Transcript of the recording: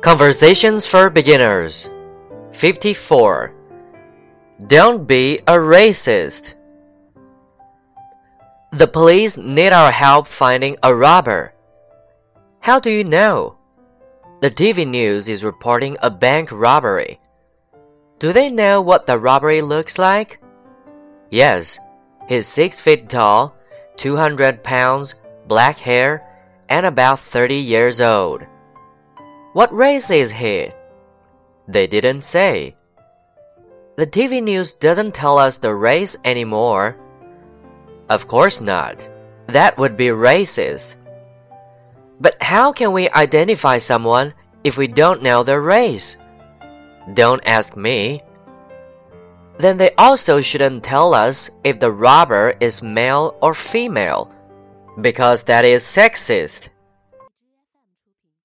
Conversations for Beginners 54. Don't be a racist. The police need our help finding a robber. How do you know? The TV news is reporting a bank robbery. Do they know what the robbery looks like? Yes, he's six feet tall, 200 pounds, black hair, and about 30 years old. What race is he? They didn't say. The TV news doesn't tell us the race anymore. Of course not. That would be racist. But how can we identify someone if we don't know their race? Don't ask me. Then they also shouldn't tell us if the robber is male or female, because that is sexist.